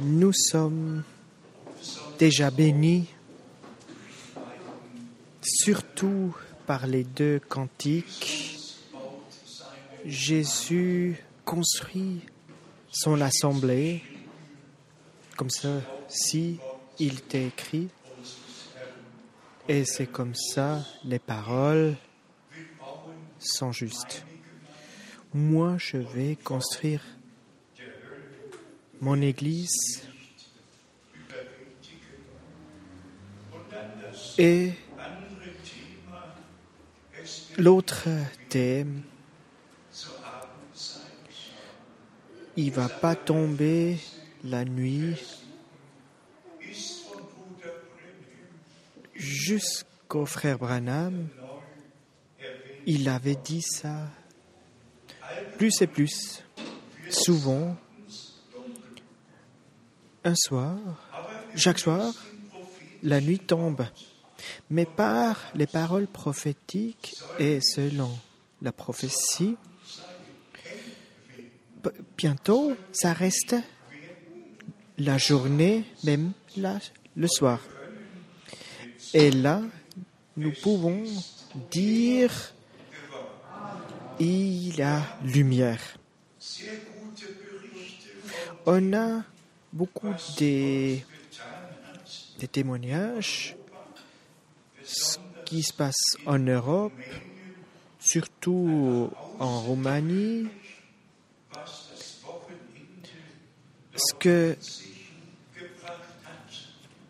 Nous sommes déjà bénis, surtout par les deux cantiques. Jésus construit son assemblée comme ça, si il t'est écrit, et c'est comme ça les paroles sont justes. Moi, je vais construire mon église et l'autre thème, il va pas tomber la nuit jusqu'au frère Branham, il avait dit ça plus et plus, souvent, un soir, chaque soir, la nuit tombe, mais par les paroles prophétiques et selon la prophétie, bientôt, ça reste la journée, même là, le soir. Et là, nous pouvons dire, il y a lumière. On a beaucoup de, de témoignages, ce qui se passe en Europe, surtout en Roumanie, ce que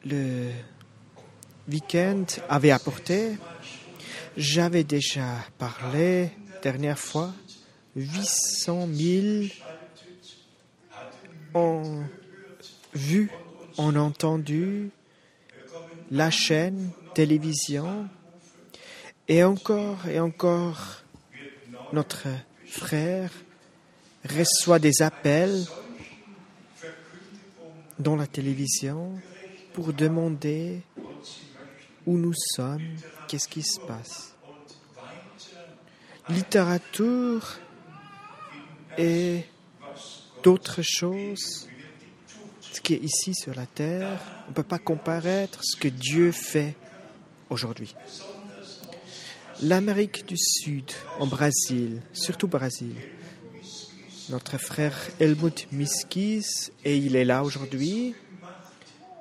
le week-end avait apporté. J'avais déjà parlé dernière fois. 800 000 ont vu, ont entendu la chaîne télévision et encore et encore notre frère reçoit des appels dans la télévision pour demander où nous sommes, qu'est-ce qui se passe. Littérature et d'autres choses, ce qui est ici sur la terre, on ne peut pas comparer ce que Dieu fait aujourd'hui. L'Amérique du Sud, en Brésil, surtout Brésil, notre frère Helmut Miskis, et il est là aujourd'hui,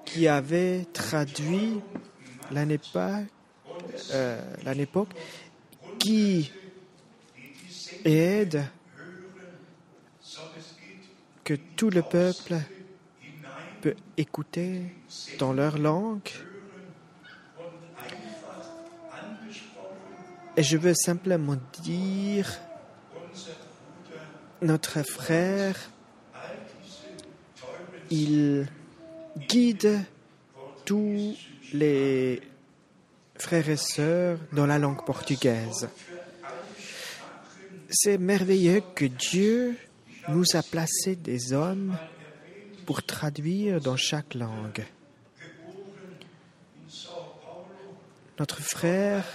qui avait traduit l'année euh, qui aide que tout le peuple écouter dans leur langue. Et je veux simplement dire notre frère, il guide tous les frères et sœurs dans la langue portugaise. C'est merveilleux que Dieu nous a placé des hommes pour traduire dans chaque langue. Notre frère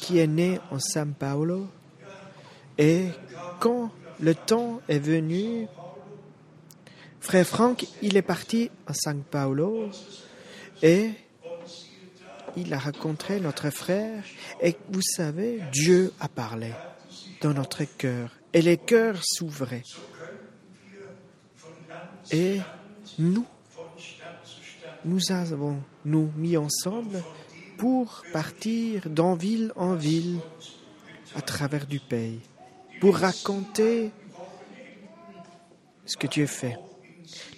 qui est né en São Paulo et quand le temps est venu. Frère Franck, il est parti à São Paulo et il a rencontré notre frère et vous savez, Dieu a parlé dans notre cœur et les cœurs s'ouvraient. Et nous, nous avons nous mis ensemble pour partir d'en ville en ville à travers du pays pour raconter ce que Dieu fait.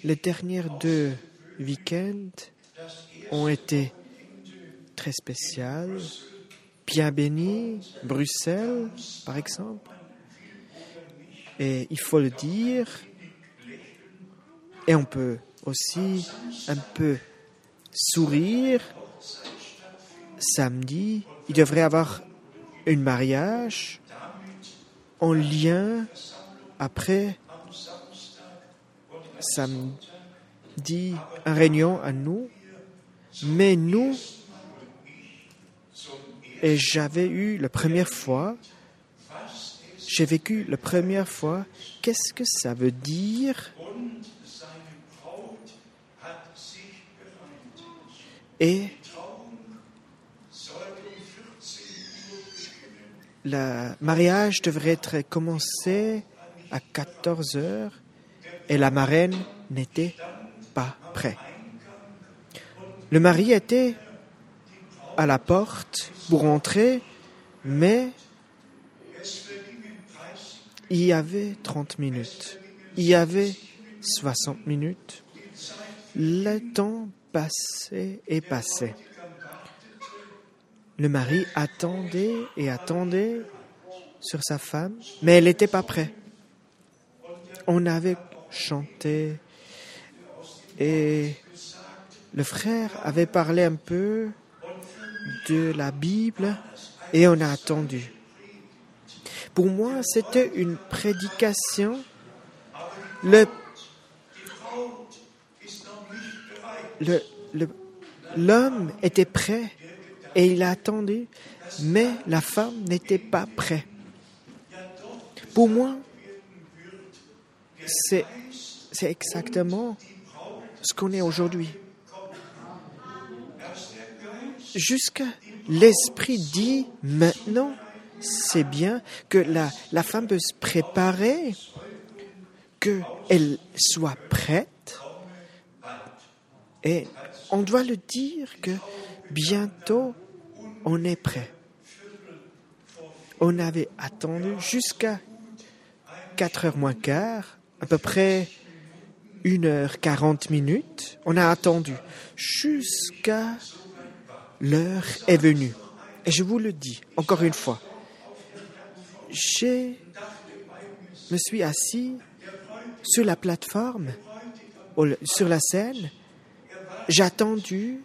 Les derniers deux week-ends ont été très spéciaux, bien bénis, Bruxelles par exemple. Et il faut le dire, et on peut aussi un peu sourire. Samedi, il devrait avoir un mariage en lien après samedi un réunion à nous, mais nous, et j'avais eu la première fois, j'ai vécu la première fois, qu'est-ce que ça veut dire Et le mariage devrait être commencé à 14 heures et la marraine n'était pas prête. Le mari était à la porte pour entrer, mais il y avait 30 minutes, il y avait 60 minutes. Le temps passait et passait. Le mari attendait et attendait sur sa femme, mais elle n'était pas prête. On avait chanté et le frère avait parlé un peu de la Bible et on a attendu. Pour moi, c'était une prédication. Le, l'homme était prêt et il a attendu, mais la femme n'était pas prête. Pour moi, c'est, exactement ce qu'on est aujourd'hui. Jusqu'à l'esprit dit maintenant, c'est bien que la, la femme peut se préparer, qu'elle soit prête. Et on doit le dire que bientôt on est prêt. On avait attendu jusqu'à 4 heures moins quart, à peu près 1 heure 40 minutes. On a attendu jusqu'à l'heure est venue. Et je vous le dis encore une fois, je me suis assis sur la plateforme, sur la scène, j'ai attendu,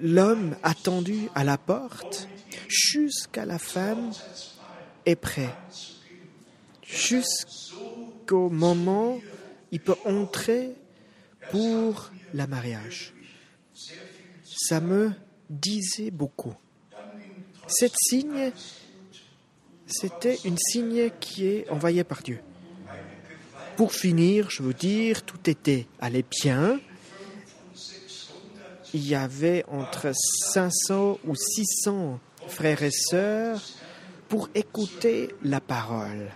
l'homme attendu à la porte jusqu'à la femme est prêt. Jusqu'au moment il peut entrer pour le mariage. Ça me disait beaucoup. Cette signe, c'était une signe qui est envoyée par Dieu. Pour finir, je veux dire, tout était allait bien. Il y avait entre 500 ou 600 frères et sœurs pour écouter la parole.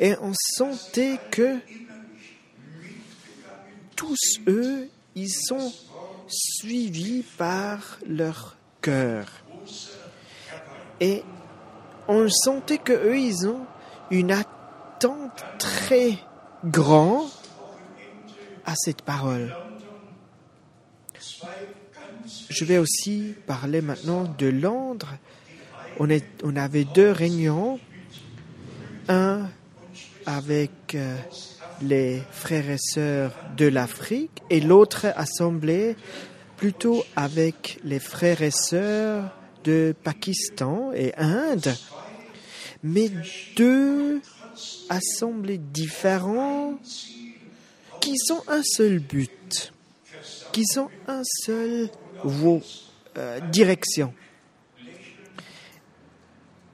Et on sentait que tous eux, ils sont suivis par leur cœur. Et on sentait que eux, ils ont une attente très grande à cette parole. Je vais aussi parler maintenant de Londres. On, avait deux réunions, un avec euh, les frères et sœurs de l'Afrique et l'autre assemblée plutôt avec les frères et sœurs de Pakistan et Inde, mais deux assemblées différentes qui ont un seul but, qui ont un seul euh, direction.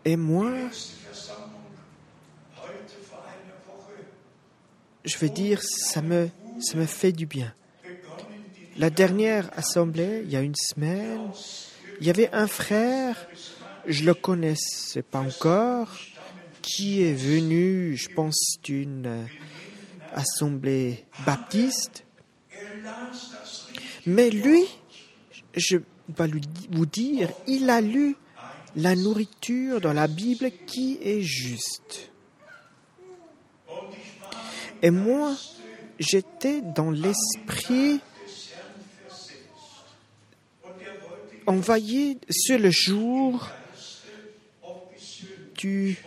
Et moi, je veux dire, ça me, ça me fait du bien. La dernière assemblée, il y a une semaine, il y avait un frère, je le connaissais pas encore, qui est venu, je pense, d'une assemblée baptiste. Mais lui, je vais vous dire, il a lu la nourriture dans la Bible qui est juste. Et moi, j'étais dans l'esprit envoyé sur le jour du,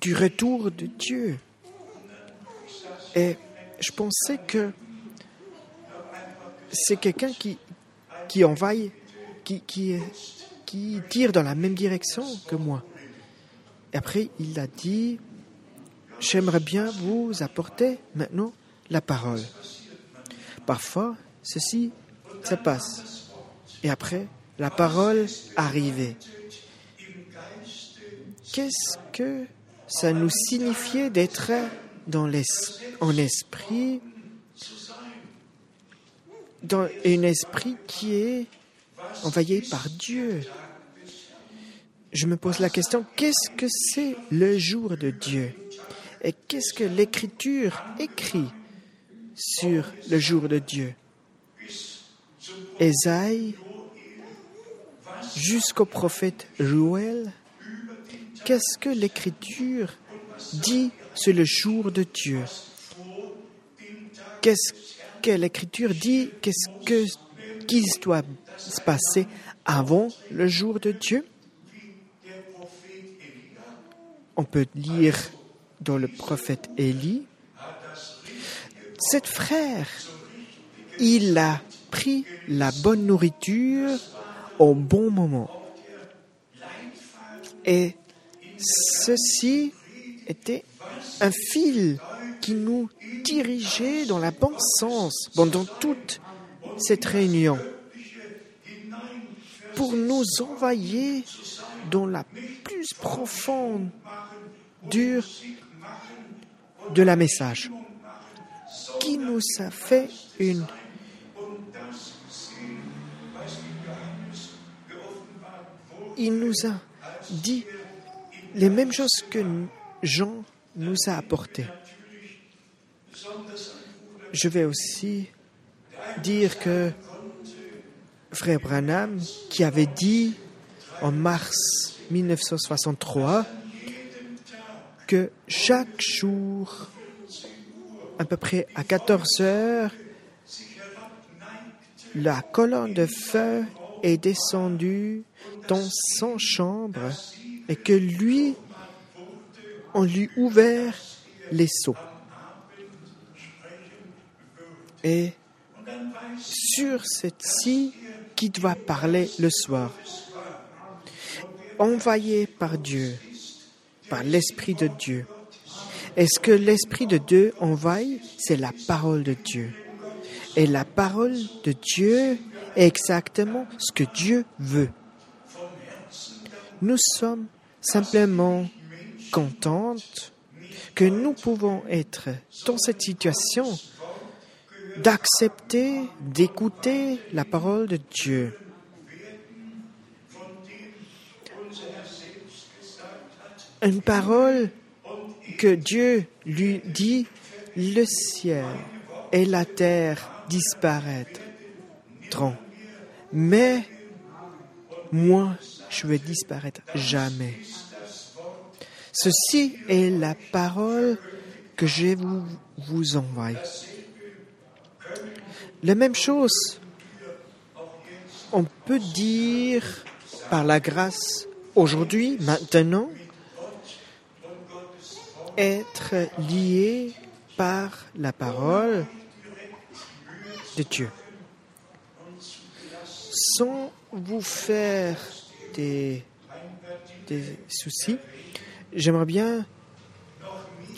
du retour de Dieu. Et je pensais que c'est quelqu'un qui, qui envahit, qui, qui, qui tire dans la même direction que moi. Et après, il a dit, j'aimerais bien vous apporter maintenant la parole. Parfois, ceci, ça passe. Et après, la parole arrivait. Qu'est-ce que ça nous signifiait d'être dans en esprit dans un esprit qui est envoyé par Dieu. Je me pose la question, qu'est-ce que c'est le jour de Dieu? Et qu'est-ce que l'Écriture écrit sur le jour de Dieu? Ésaïe jusqu'au prophète Joël, qu'est-ce que l'Écriture dit sur le jour de Dieu. Qu'est-ce que l'Écriture dit? Qu'est-ce que qui doit se passer avant le jour de Dieu? On peut lire dans le prophète Élie, cet frère, il a pris la bonne nourriture au bon moment. Et ceci était un fil qui nous dirigeait dans la bonne sens pendant toute cette réunion. Pour nous envoyer dans la plus profonde dure de la message qui nous a fait une il nous a dit les mêmes choses que Jean nous a apportées. Je vais aussi dire que Frère Branham, qui avait dit en mars 1963 que chaque jour, à peu près à 14 heures, la colonne de feu est descendue dans son chambre et que lui, on lui ouvert les seaux. Et sur cette scie qui doit parler le soir, envoyé par Dieu, par l'Esprit de Dieu. Est-ce que l'Esprit de Dieu envoie? C'est la parole de Dieu. Et la parole de Dieu est exactement ce que Dieu veut. Nous sommes simplement contentes que nous pouvons être dans cette situation d'accepter, d'écouter la parole de Dieu. Une parole que Dieu lui dit, le ciel et la terre disparaîtront. Mais moi, je vais disparaître jamais. Ceci est la parole que je vous, envoie. La même chose, on peut dire par la grâce aujourd'hui, maintenant, être lié par la parole de Dieu. Sans vous faire des soucis, j'aimerais bien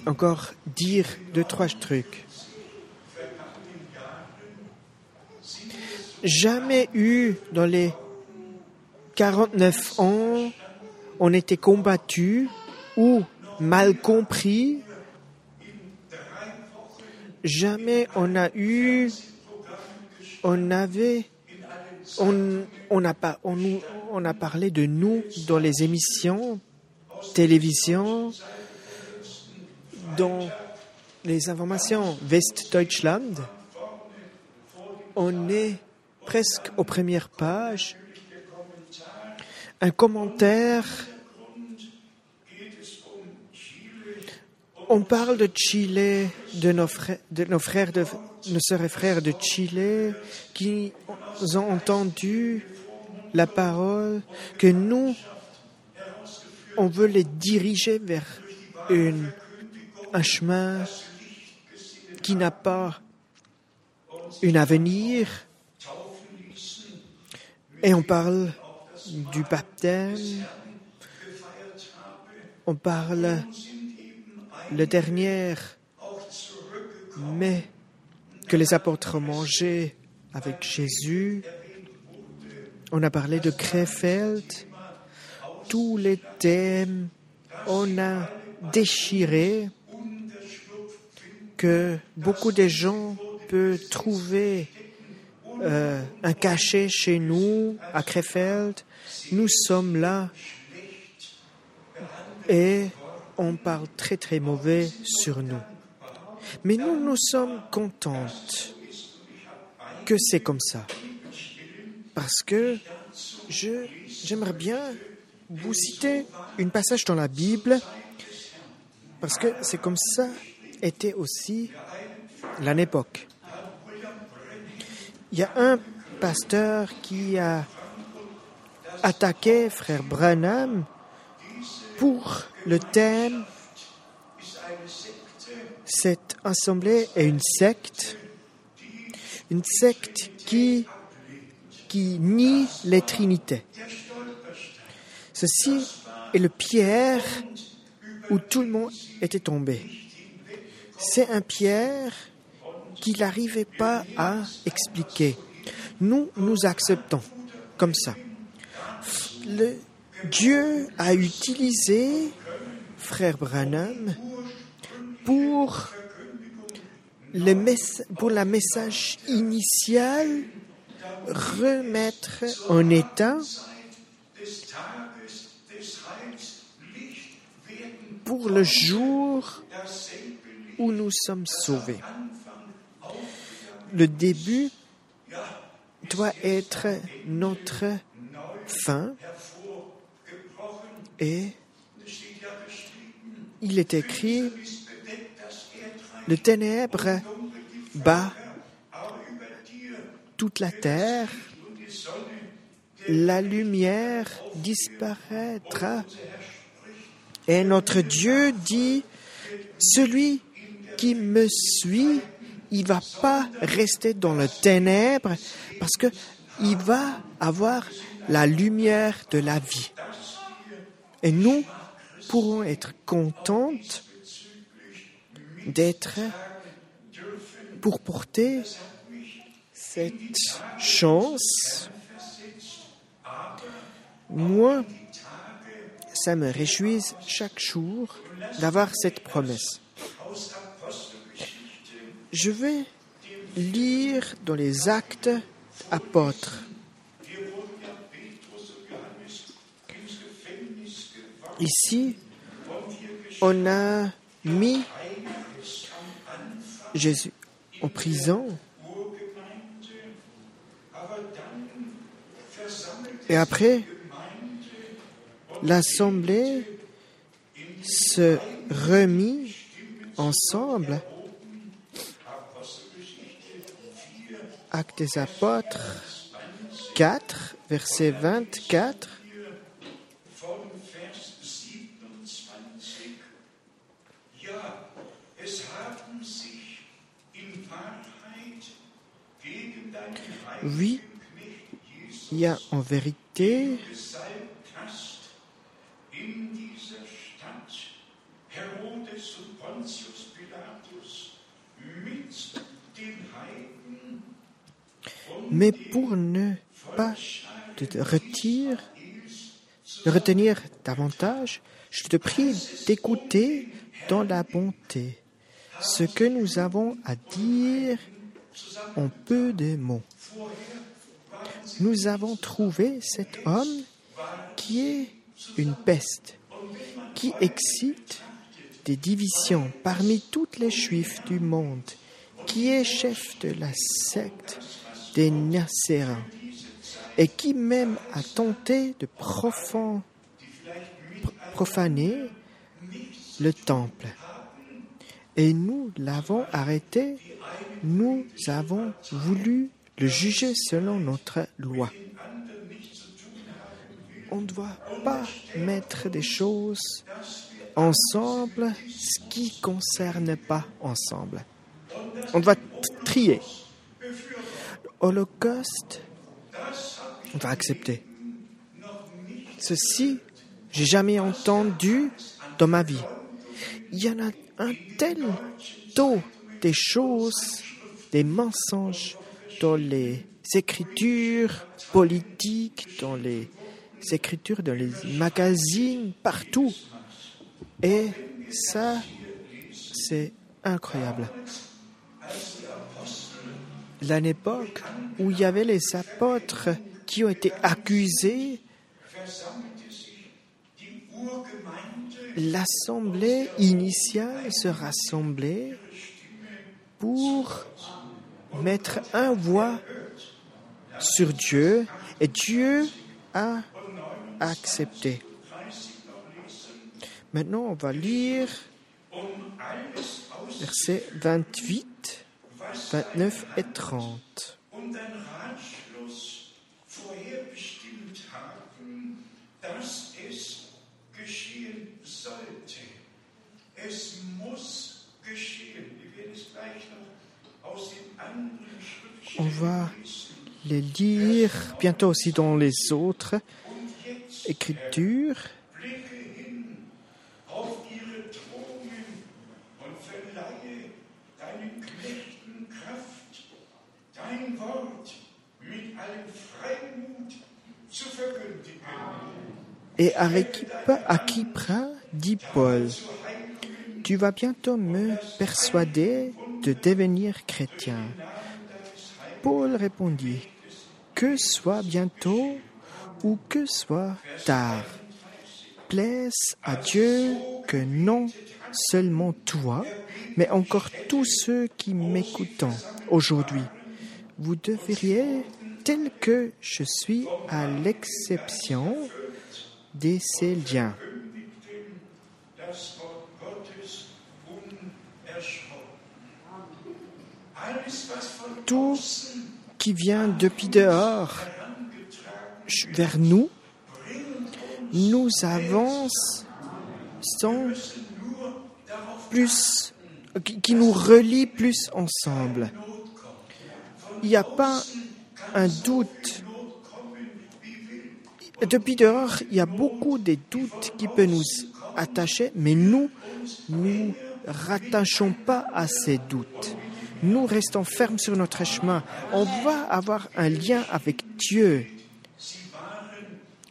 encore dire deux, trois trucs. Jamais eu dans les 49 ans, on était combattu ou mal compris. Jamais on a eu, on avait, on, on, a, on, on a parlé de nous dans les émissions, télévision, dans les informations Westdeutschland. On est presque aux premières pages un commentaire. On parle de Chile, de nos frères, de nos frères, de nos sœurs et frères de Chile qui ont entendu la parole que nous, on veut les diriger vers un chemin qui n'a pas un avenir. Et on parle du baptême, on parle le dernier, mais que les apôtres ont mangé avec Jésus. On a parlé de Krefeld, tous les thèmes, on a déchiré que beaucoup de gens peuvent trouver euh, un cachet chez nous à Krefeld. Nous sommes là et on parle très très mauvais sur nous. Mais nous, nous sommes contentes que c'est comme ça. Parce que j'aimerais bien vous citer une passage dans la Bible, parce que c'est comme ça était aussi l'époque. Il y a un pasteur qui a attaqué frère Branham pour le thème cette assemblée est une secte, une secte qui, qui nie les trinités. Ceci est le pierre où tout le monde était tombé. C'est un pierre qu'il n'arrivait pas à expliquer. Nous, nous acceptons comme ça. Dieu a utilisé frère Branham pour, le pour la message initial remettre en état pour le jour où nous sommes sauvés. Le début doit être notre fin et il est écrit, le ténèbre bat toute la terre, la lumière disparaîtra. Et notre Dieu dit, celui qui me suit, il va pas rester dans le ténèbre parce que il va avoir la lumière de la vie. Et nous pourrons être contentes d'être pour porter cette chance. Moi, ça me réjouit chaque jour d'avoir cette promesse. Je vais lire dans les actes apôtres. Ici, on a mis Jésus en prison. Et après, l'Assemblée se remit ensemble. Actes des apôtres 4, verset 24. Oui, il y a en vérité mais pour ne pas te retenir davantage, je te prie d'écouter dans la bonté ce que nous avons à dire en peu de mots. Nous avons trouvé cet homme qui est une peste, qui excite des divisions parmi toutes les juifs du monde, qui est chef de la secte des Nacérains, et qui même a tenté de profaner le temple. Et nous l'avons arrêté nous avons voulu le juger selon notre loi. On ne doit pas mettre des choses ensemble ce qui ne concerne pas ensemble. On doit trier. Holocauste, on doit accepter. Ceci, j'ai jamais entendu dans ma vie. Il y en a un tel taux des choses des mensonges dans les écritures politiques, dans les écritures, dans les magazines, partout. Et ça, c'est incroyable. l'époque où il y avait les apôtres qui ont été accusés, l'assemblée initiale se rassemblait pour mettre un voix sur Dieu et Dieu a accepté. Maintenant, on va lire versets 28, 29 et 30. On va les lire bientôt aussi dans les autres écritures. Et avec Akipra dit Paul, tu vas bientôt me persuader de devenir chrétien. Paul répondit, que soit bientôt ou que soit tard, plaise à Dieu que non seulement toi, mais encore tous ceux qui m'écoutent aujourd'hui, vous devriez, tel que je suis à l'exception, des Céliens. Tout qui vient depuis dehors vers nous nous avance sans plus, qui nous relie plus ensemble. Il n'y a pas un doute depuis dehors, il y a beaucoup de doutes qui peuvent nous attacher, mais nous, nous rattachons pas à ces doutes. Nous restons fermes sur notre chemin. On va avoir un lien avec Dieu.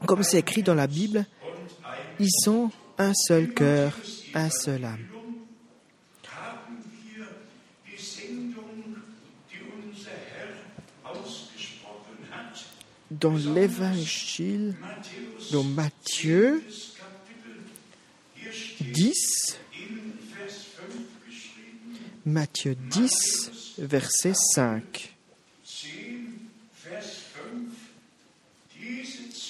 Comme c'est écrit dans la Bible, ils sont un seul cœur, un seul âme. dans l'évangile de Matthieu 10, Matthieu 10, verset 5.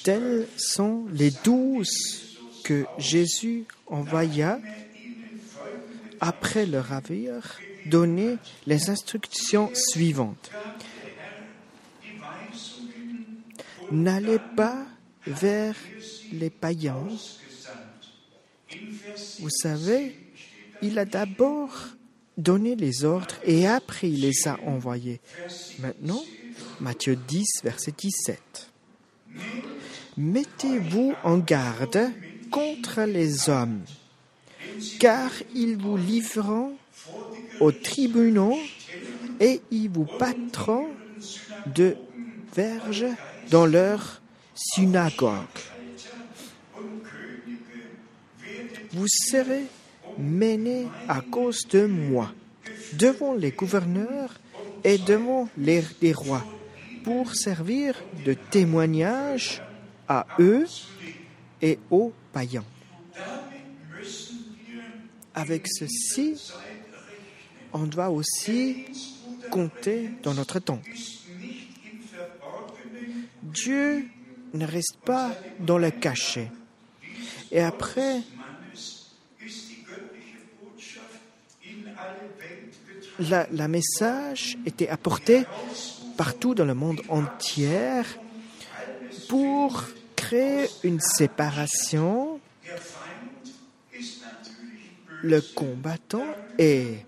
Tels sont les douze que Jésus envoya après leur avoir donné les instructions suivantes. N'allez pas vers les païens. Vous savez, il a d'abord donné les ordres et après il les a envoyés. Maintenant, Matthieu 10, verset 17. Mettez-vous en garde contre les hommes, car ils vous livreront aux tribunaux et ils vous battront de verges dans leur synagogue. Vous serez menés à cause de moi devant les gouverneurs et devant les, les rois pour servir de témoignage à eux et aux païens. Avec ceci, on doit aussi compter dans notre temps. Dieu ne reste pas dans le cachet. Et après, la, la message était apporté partout dans le monde entier pour créer une séparation. Le combattant est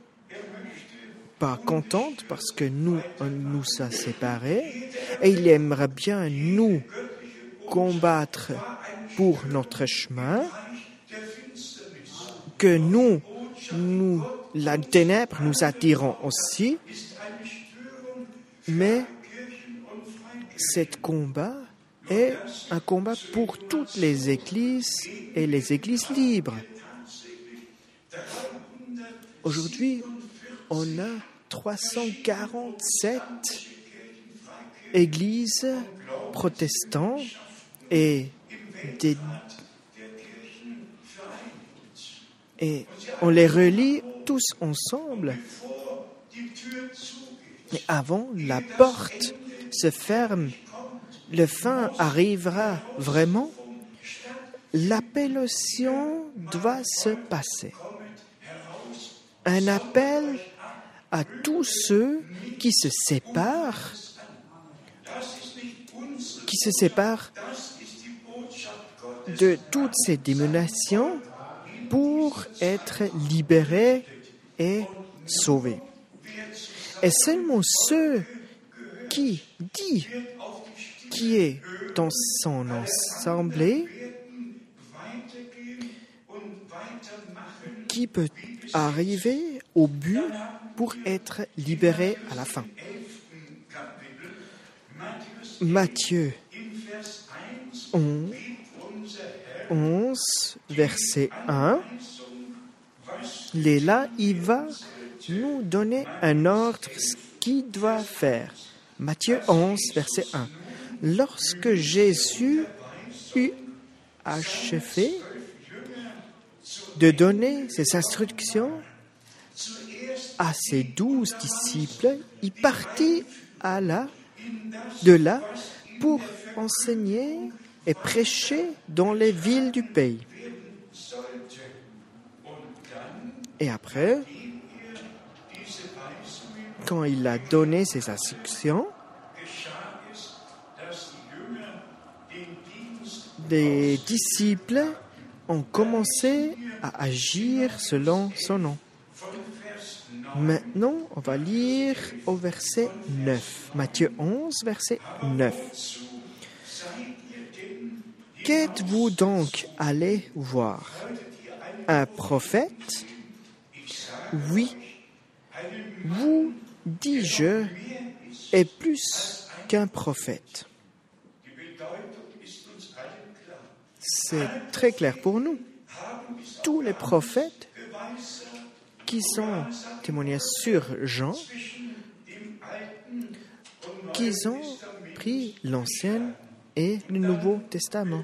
pas contente parce que nous, on nous a séparés et il aimerait bien nous combattre pour notre chemin, que nous, nous, la ténèbre nous attirons aussi, mais cet combat est un combat pour toutes les églises et les églises libres. Aujourd'hui, on a 347 églises protestantes et et on les relie tous ensemble. Et avant la porte se ferme, le fin arrivera vraiment. L'appellation doit se passer. Un appel à tous ceux qui se séparent, qui se séparent de toutes ces dénominations pour être libérés et sauvés. Et seulement ceux qui dit qui est dans son assemblée qui peut arriver au but pour être libéré à la fin. Matthieu 11, 11 verset 1. Léla, il va nous donner un ordre ce qu'il doit faire. Matthieu 11, verset 1. Lorsque Jésus eut achevé de donner ses instructions à ses douze disciples, il partit à la, de là pour enseigner et prêcher dans les villes du pays. Et après, quand il a donné ses instructions, des disciples ont commencé à agir selon son nom. Maintenant, on va lire au verset 9. Matthieu 11, verset 9. Qu'êtes-vous donc allé voir? Un prophète? Oui, vous, dis-je, est plus qu'un prophète. C'est très clair pour nous. Tous les prophètes qui sont témoignés sur Jean, qu'ils ont pris l'Ancien et le Nouveau Testament.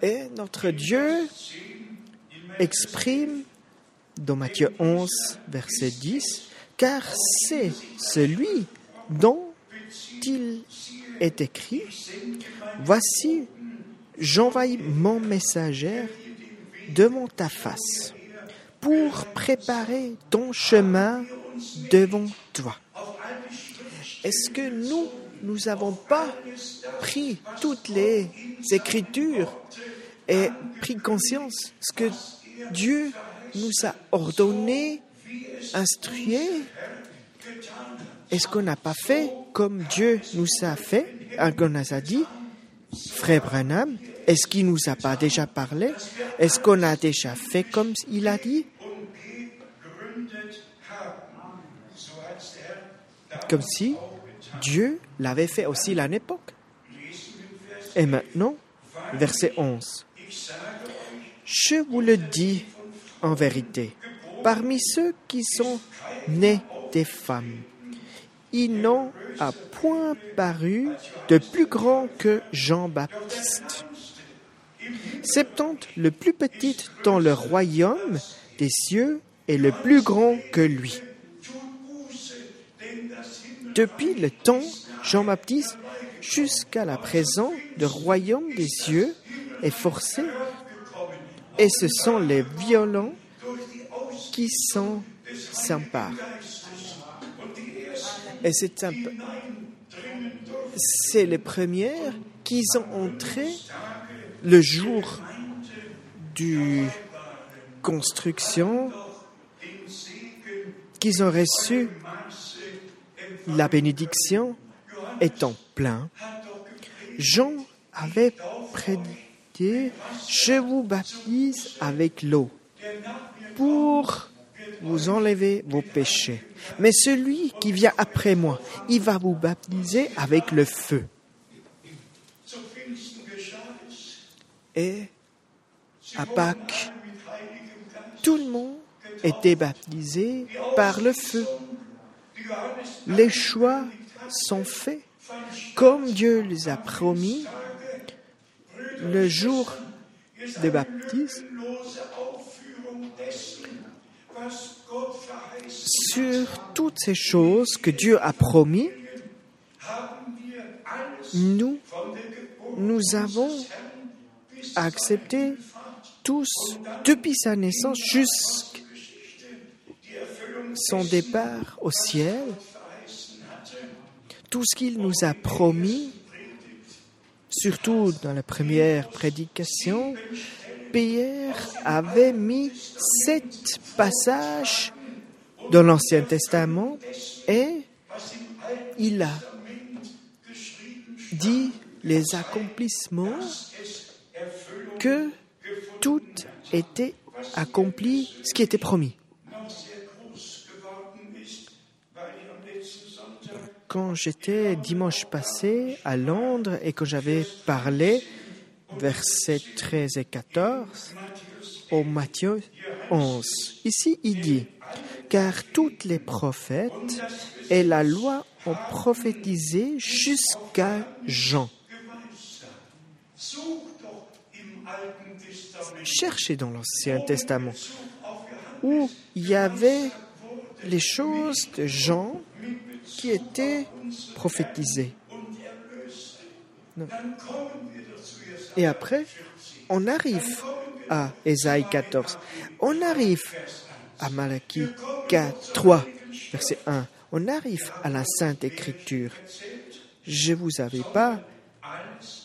Et notre Dieu exprime dans Matthieu 11, verset 10, car c'est celui dont il est écrit, Voici, j'envoie mon messager devant ta face pour préparer ton chemin devant toi. Est-ce que nous, nous n'avons pas pris toutes les Écritures et pris conscience ce que Dieu nous a ordonné, instruit? Est-ce qu'on n'a pas fait comme Dieu nous a fait, qu'on nous a dit? Frère Branham, est-ce qu'il nous a pas déjà parlé? Est-ce qu'on a déjà fait comme il a dit? Comme si Dieu l'avait fait aussi à l'époque. Et maintenant, verset 11. Je vous le dis en vérité, parmi ceux qui sont nés des femmes, il n'en a point paru de plus grand que Jean-Baptiste. Septante, le plus petit dans le royaume des cieux, est le plus grand que lui. Depuis le temps Jean-Baptiste jusqu'à la présent, le royaume des cieux est forcé et ce sont les violents qui sont sympas. Et c'est c'est les premières qui sont entrées le jour du construction, qu'ils ont reçu la bénédiction étant plein. Jean avait prédit, je vous baptise avec l'eau pour vous enlever vos péchés. Mais celui qui vient après moi, il va vous baptiser avec le feu. Et à Pâques, tout le monde était baptisé par le feu. les choix sont faits comme Dieu les a promis le jour des baptêmes sur toutes ces choses que Dieu a promis, nous, nous avons accepté tous, depuis sa naissance jusqu'à son départ au ciel, tout ce qu'il nous a promis, surtout dans la première prédication, Pierre avait mis sept passages dans l'Ancien Testament et il a dit les accomplissements que tout était accompli, ce qui était promis. Quand j'étais dimanche passé à Londres et que j'avais parlé versets 13 et 14 au Matthieu 11, ici il dit, car toutes les prophètes et la loi ont prophétisé jusqu'à Jean. Cherchez dans l'Ancien Testament où il y avait les choses de Jean qui étaient prophétisées. Et après, on arrive à Ésaïe 14. On arrive à Malachie 4, 3, verset 1. On arrive à la Sainte Écriture. Je vous avais pas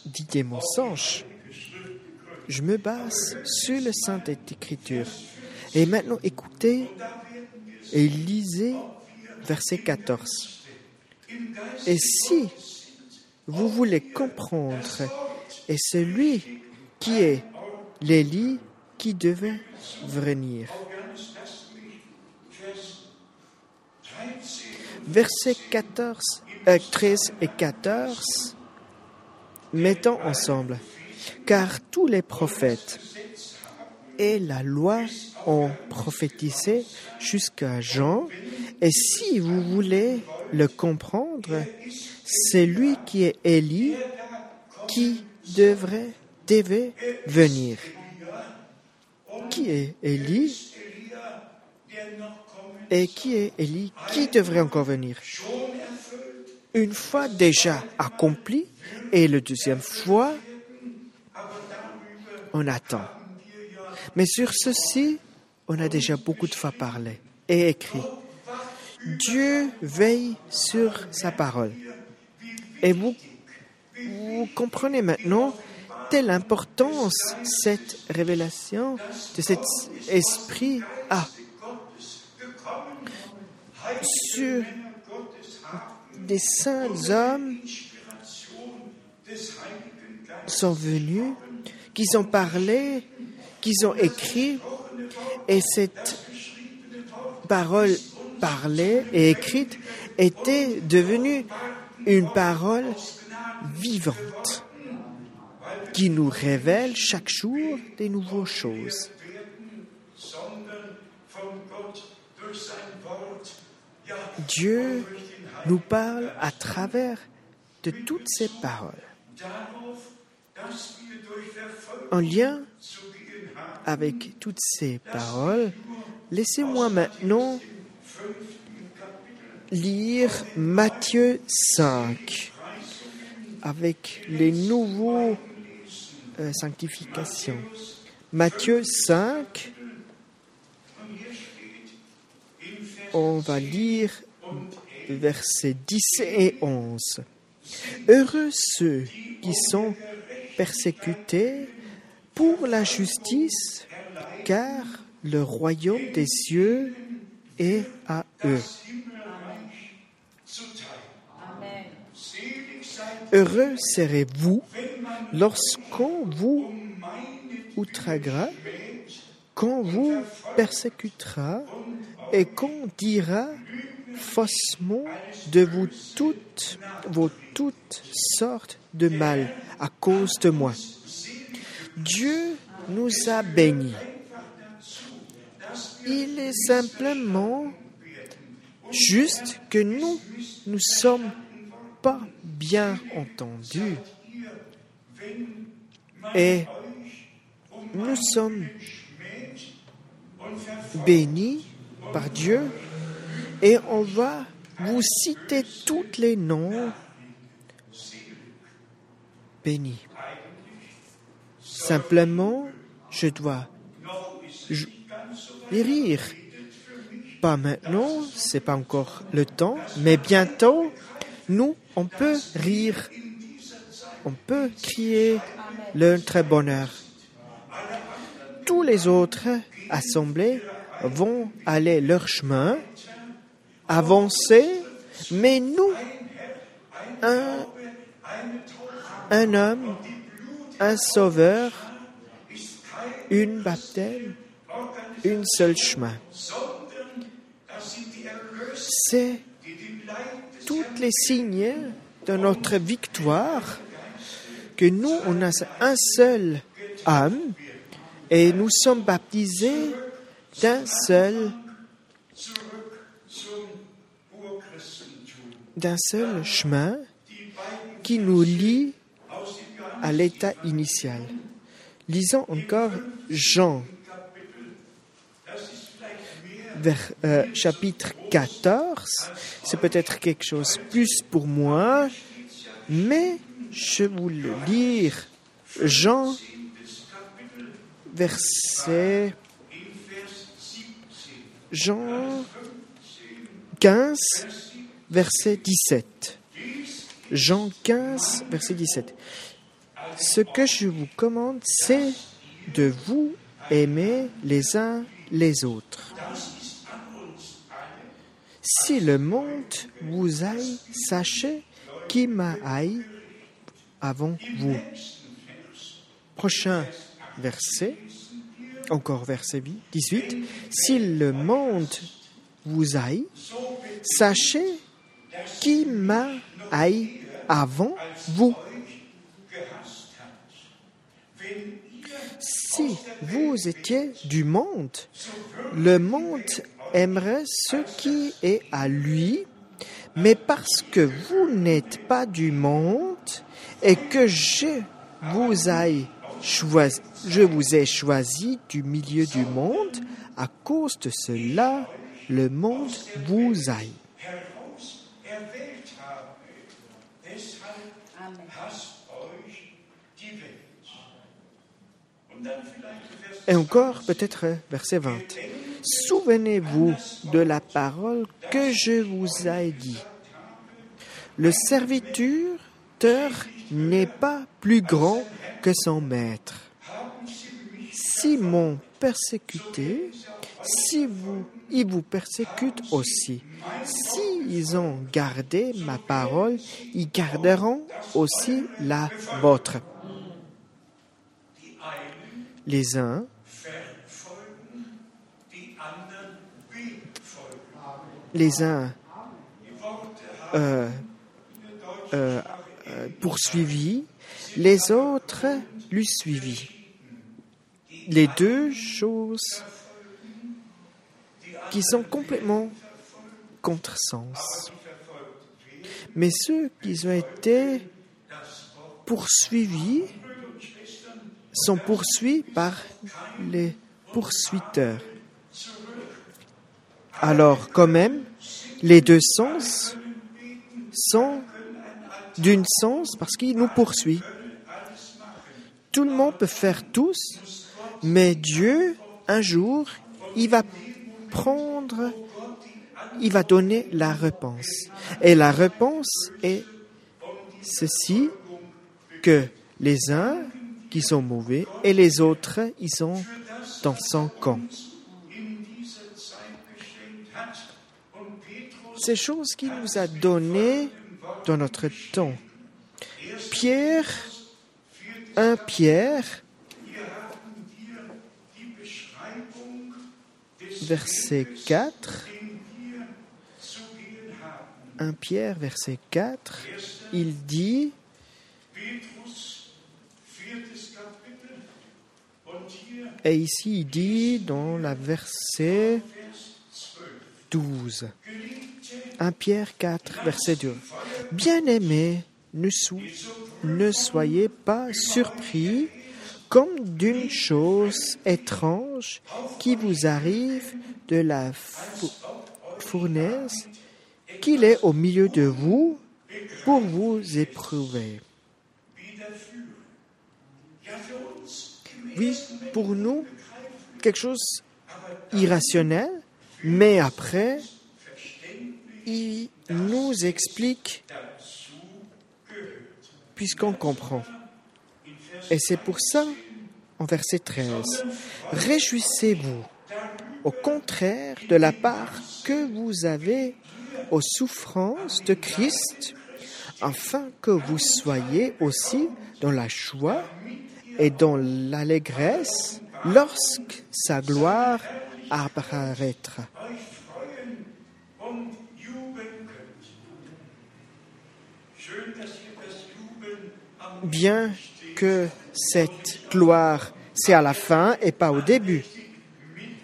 dit des mensonges. Je me base sur la Sainte Écriture. Et maintenant, écoutez et lisez verset 14. Et si vous voulez comprendre, et celui qui est l'Élie qui devait venir. Versets 14, 13 et 14, mettons ensemble, car tous les prophètes et la loi ont prophétisé jusqu'à Jean, et si vous voulez le comprendre, c'est lui qui est Élie qui devrait, devait venir. Qui est Élie et qui est Élie qui devrait encore venir? Une fois déjà accompli et la deuxième fois, on attend. Mais sur ceci, on a déjà beaucoup de fois parlé et écrit. Dieu veille sur sa parole. Et vous, comprenez maintenant telle importance cette révélation de cet esprit a sur des saints hommes sont venus, qui ont parlé, qui ont écrit, et cette parole parlée et écrite était devenue une parole vivante qui nous révèle chaque jour des nouvelles choses. Dieu nous parle à travers de toutes ces paroles. En lien avec toutes ces paroles, laissez-moi maintenant lire Matthieu 5 avec les nouveaux euh, sanctifications. Matthieu 5, on va lire versets 10 et 11. Heureux ceux qui sont persécutés pour la justice, car le royaume des cieux est à eux. Heureux serez-vous lorsqu'on vous outragera, qu'on vous persécutera et qu'on dira faussement de vous toutes, vos toutes sortes de mal à cause de moi. Dieu nous a bénis. Il est simplement juste que nous ne sommes bien entendus. Et nous sommes bénis par Dieu et on va vous citer tous les noms bénis. Simplement, je dois rire. Pas maintenant, c'est pas encore le temps, mais bientôt, nous, on peut rire. On peut crier le très bonheur. Tous les autres assemblées vont aller leur chemin, avancer, mais nous, un, un homme, un sauveur, une baptême, une seule chemin. C'est toutes les signes de notre victoire que nous, on a un seul âme et nous sommes baptisés d'un seul d'un seul chemin qui nous lie à l'état initial. Lisons encore Jean, vers, euh, chapitre 14. C'est peut-être quelque chose plus pour moi, mais je vous le lire. Jean, verset Jean 15, verset 17. Jean 15, verset 17. Ce que je vous commande, c'est de vous aimer les uns les autres. Si le monde vous aille, sachez qui m'a aille avant vous. Prochain verset, encore verset 18. Si le monde vous aille, sachez qui m'a avant vous. Si vous étiez du monde, le monde aimerait ce qui est à lui, mais parce que vous n'êtes pas du monde et que je vous ai choisi, je vous ai choisi du milieu du monde, à cause de cela, le monde vous aille. Et encore peut-être verset 20. Souvenez-vous de la parole que je vous ai dit. Le serviteur n'est pas plus grand que son maître. Si m'ont persécuté, si vous, ils vous persécutent aussi. S'ils ont gardé ma parole, ils garderont aussi la vôtre. Les uns les uns euh, euh, euh, poursuivis, les autres lui suivis. Les deux choses qui sont complètement contresens. Mais ceux qui ont été poursuivis sont poursuivis par les poursuiteurs. Alors, quand même, les deux sens sont d'une sens parce qu'il nous poursuit. Tout le monde peut faire tous, mais Dieu, un jour, il va prendre, il va donner la réponse. Et la réponse est ceci, que les uns qui sont mauvais et les autres, ils sont dans son camp. Ces choses qu'il nous a données dans notre temps. Pierre, un Pierre, verset 4, un Pierre, verset 4, il dit, et ici il dit dans la verset 12, 1 Pierre 4, verset 2. Bien-aimés, ne, soyez pas surpris comme d'une chose étrange qui vous arrive de la fou- fournaise qu'il est au milieu de vous pour vous éprouver. Oui, pour nous, quelque chose irrationnel, mais après, il nous explique puisqu'on comprend. Et c'est pour ça, en verset 13, Réjouissez-vous, au contraire de la part que vous avez aux souffrances de Christ, afin que vous soyez aussi dans la joie et dans l'allégresse lorsque sa gloire apparaîtra. Bien que cette gloire, c'est à la fin et pas au début.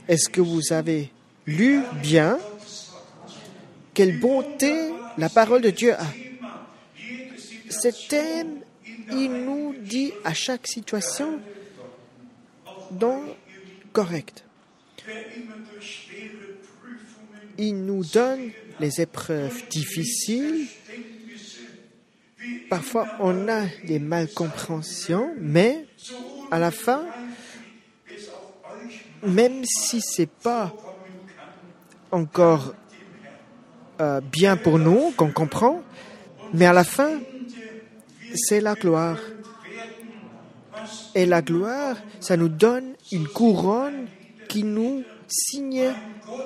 Est-ce que vous avez lu bien? Quelle bonté la parole de Dieu a Ce thème, il nous dit à chaque situation dans correct. Il nous donne les épreuves difficiles. Parfois, on a des malcompréhensions, mais à la fin, même si c'est pas encore euh, bien pour nous, qu'on comprend, mais à la fin, c'est la gloire. Et la gloire, ça nous donne une couronne qui nous signe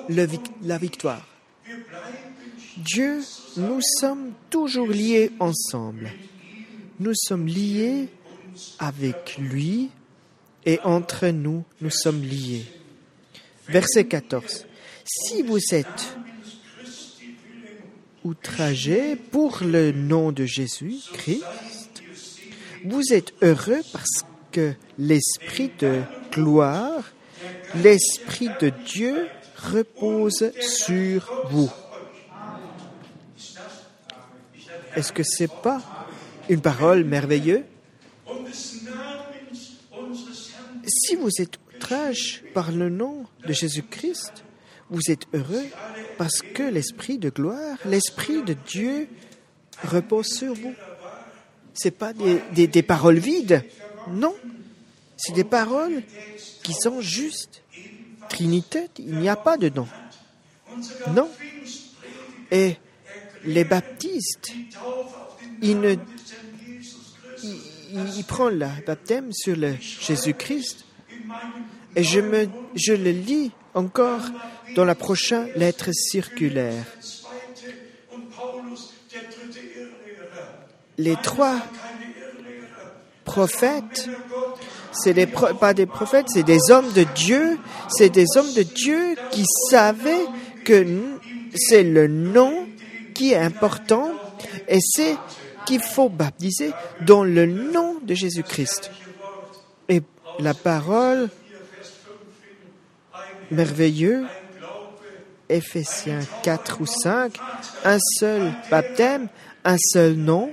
la victoire. Dieu, nous sommes toujours liés ensemble. Nous sommes liés avec lui et entre nous, nous sommes liés. Verset 14. Si vous êtes outragés pour le nom de Jésus-Christ, vous êtes heureux parce que l'Esprit de gloire, l'Esprit de Dieu repose sur vous. Est-ce que c'est pas une parole merveilleuse? Si vous êtes outragés par le nom de Jésus-Christ, vous êtes heureux parce que l'Esprit de gloire, l'Esprit de Dieu repose sur vous. C'est pas des, des- des paroles vides, non. C'est des paroles qui sont justes. Trinité, il n'y a pas dedans. Non. Et les baptistes, ils ne, prennent le baptême sur le Jésus-Christ. Et je, le lis encore dans la prochaine lettre circulaire. Les trois prophètes, c'est des pro- pas des prophètes, c'est des hommes de Dieu, c'est des hommes de Dieu qui savaient que c'est le nom qui est important et c'est qu'il faut baptiser dans le nom de Jésus-Christ. Et la parole merveilleuse, Éphésiens 4 ou 5, un seul baptême, un seul nom,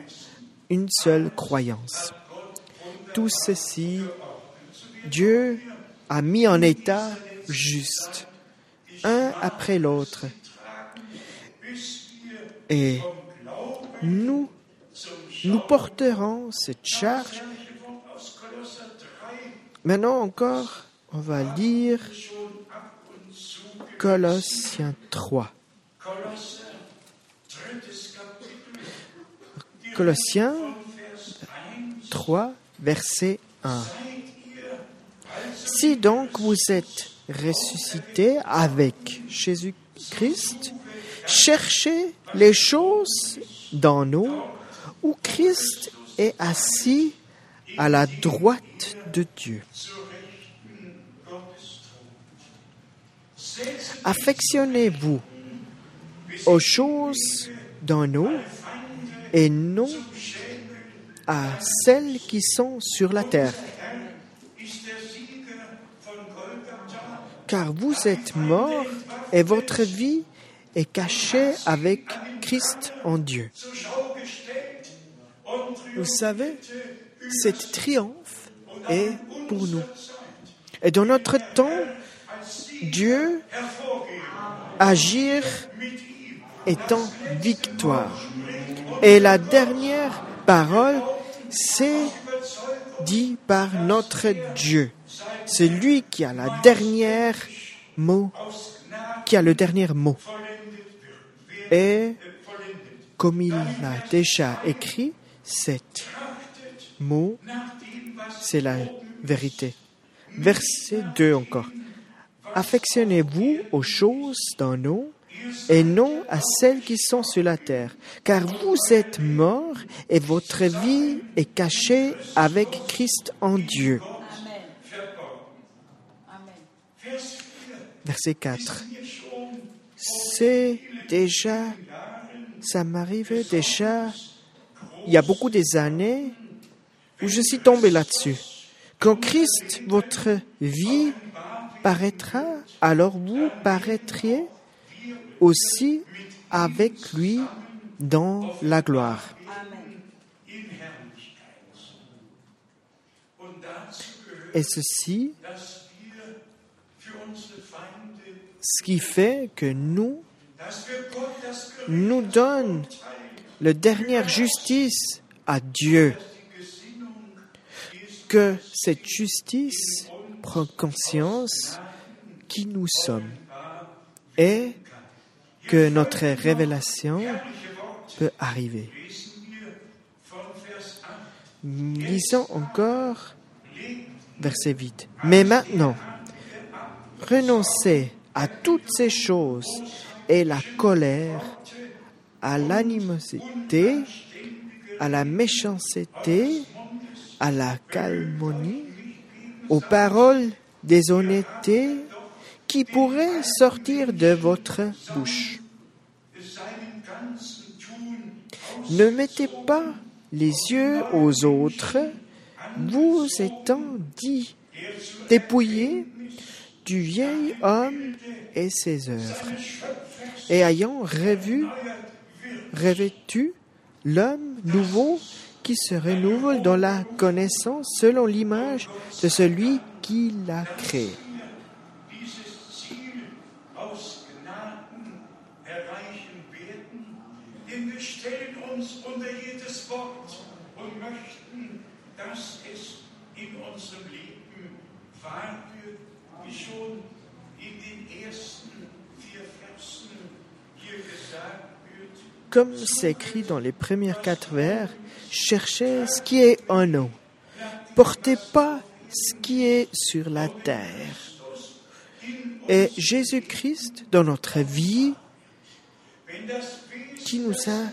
une seule croyance. Tout ceci, Dieu a mis en état juste, un après l'autre. Et nous, nous porterons cette charge. Maintenant encore, on va lire Colossiens 3. Colossiens 3, verset 1. Si donc vous êtes ressuscité avec Jésus-Christ, cherchez les choses d'en haut où Christ est assis à la droite de Dieu. Affectionnez-vous aux choses d'en haut et non à celles qui sont sur la terre. Car vous êtes morts et votre vie est caché avec Christ en Dieu. Vous savez, cet triomphe est pour nous. Et dans notre temps, Dieu agir est en victoire. Et la dernière parole, c'est dit par notre Dieu. C'est lui qui a la dernière mot, qui a le dernier mot. Et comme il l'a déjà écrit, cet mot, c'est la vérité. Verset 2 encore. Affectionnez-vous aux choses d'en haut et non à celles qui sont sur la terre, car vous êtes morts et votre vie est cachée avec Christ en Dieu. Verset 4. C'est déjà, ça m'arrive déjà, il y a beaucoup des années où je suis tombé là-dessus. Quand Christ, votre vie, paraîtra, alors vous paraîtriez aussi avec lui dans la gloire. Et ceci, ce qui fait que nous, nous donne la dernière justice à Dieu, que cette justice prend conscience qui nous sommes et que notre révélation peut arriver. Lisons encore verset 8. Mais maintenant, renoncez à toutes ces choses et la colère, à l'animosité, à la méchanceté, à la calmonie, aux paroles déshonnêteté qui pourraient sortir de votre bouche. Ne mettez pas les yeux aux autres, vous étant dit, dépouillés du vieil homme et ses œuvres, et ayant revu, revêtu l'homme nouveau qui se renouvelle dans la connaissance selon l'image de celui qui l'a créé. Comme c'est écrit dans les premières quatre vers, cherchez ce qui est en haut. Portez pas ce qui est sur la terre. Et Jésus-Christ, dans notre vie, qui nous a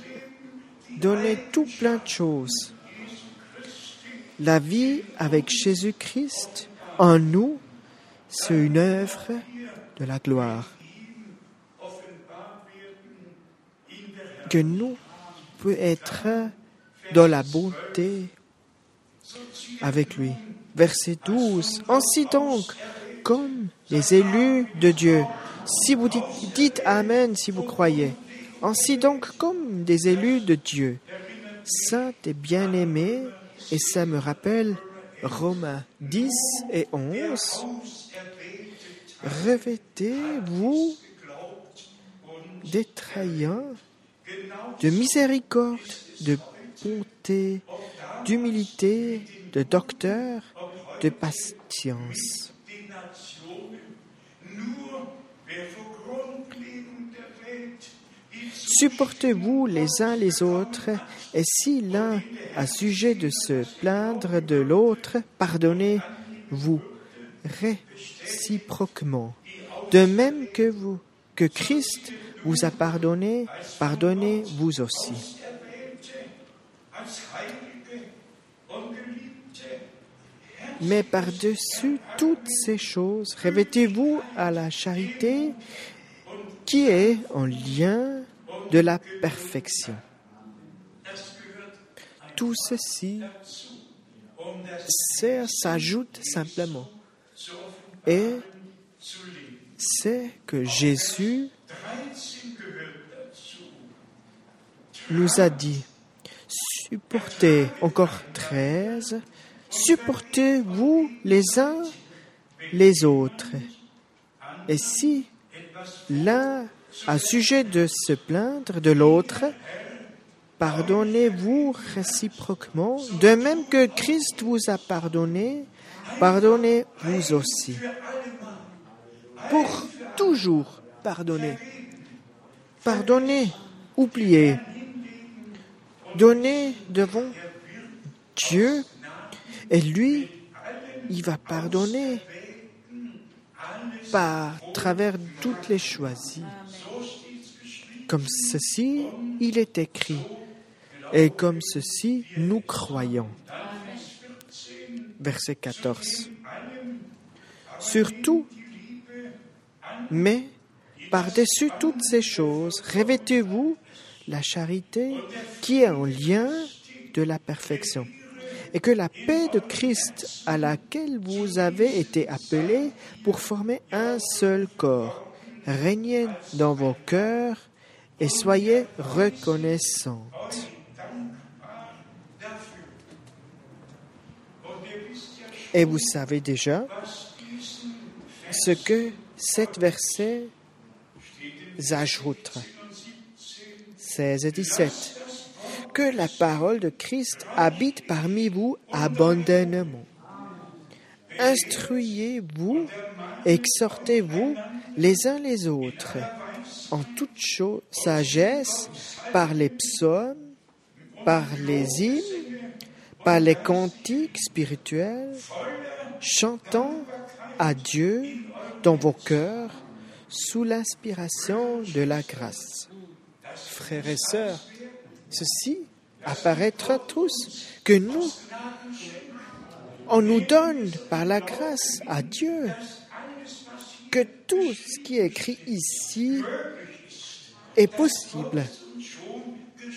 donné tout plein de choses. La vie avec Jésus-Christ en nous, c'est une œuvre de la gloire. Que nous peut être dans la bonté avec lui. Verset 12. Ainsi donc, comme les élus de Dieu, si vous dites, Amen si vous croyez, ainsi donc comme des élus de Dieu, saints et bien-aimés, et ça me rappelle Romains 10 et 11, revêtez-vous détraillant de miséricorde, de bonté, d'humilité, de docteur, de patience. Supportez-vous les uns les autres, et si l'un a sujet de se plaindre de l'autre, pardonnez-vous réciproquement. De même que vous, que Christ vous a pardonné, pardonnez-vous aussi. Mais par-dessus toutes ces choses, revêtez-vous à la charité qui est en lien de la perfection. Tout ceci s'ajoute simplement. Et c'est que Jésus 13 gehört nous a dit, supportez, encore 13, supportez-vous les uns les autres. Et si l'un a sujet de se plaindre de l'autre, pardonnez-vous réciproquement, de même que Christ vous a pardonné, pardonnez-vous aussi. Pour toujours pardonner. Pardonnez, oubliez. Donnez devant Dieu et lui, il va pardonner par travers toutes les choisies. Comme ceci, il est écrit. Et comme ceci, nous croyons. Verset 14. Surtout, mais par-dessus toutes ces choses, revêtez-vous la charité qui est en lien de la perfection et que la paix de Christ à laquelle vous avez été appelés pour former un seul corps régnez dans vos cœurs et soyez reconnaissants. Et vous savez déjà ce que cet verset ajoute. 16 et 17 que la parole de Christ habite parmi vous abondamment. Instruyez-vous, exhortez-vous les uns les autres en toute sagesse par les psaumes, par les hymnes, par les cantiques spirituels, chantant à Dieu dans vos cœurs sous l'inspiration de la grâce. Frères et sœurs, ceci apparaîtra tous que nous, on nous donne par la grâce à Dieu que tout ce qui est écrit ici est possible,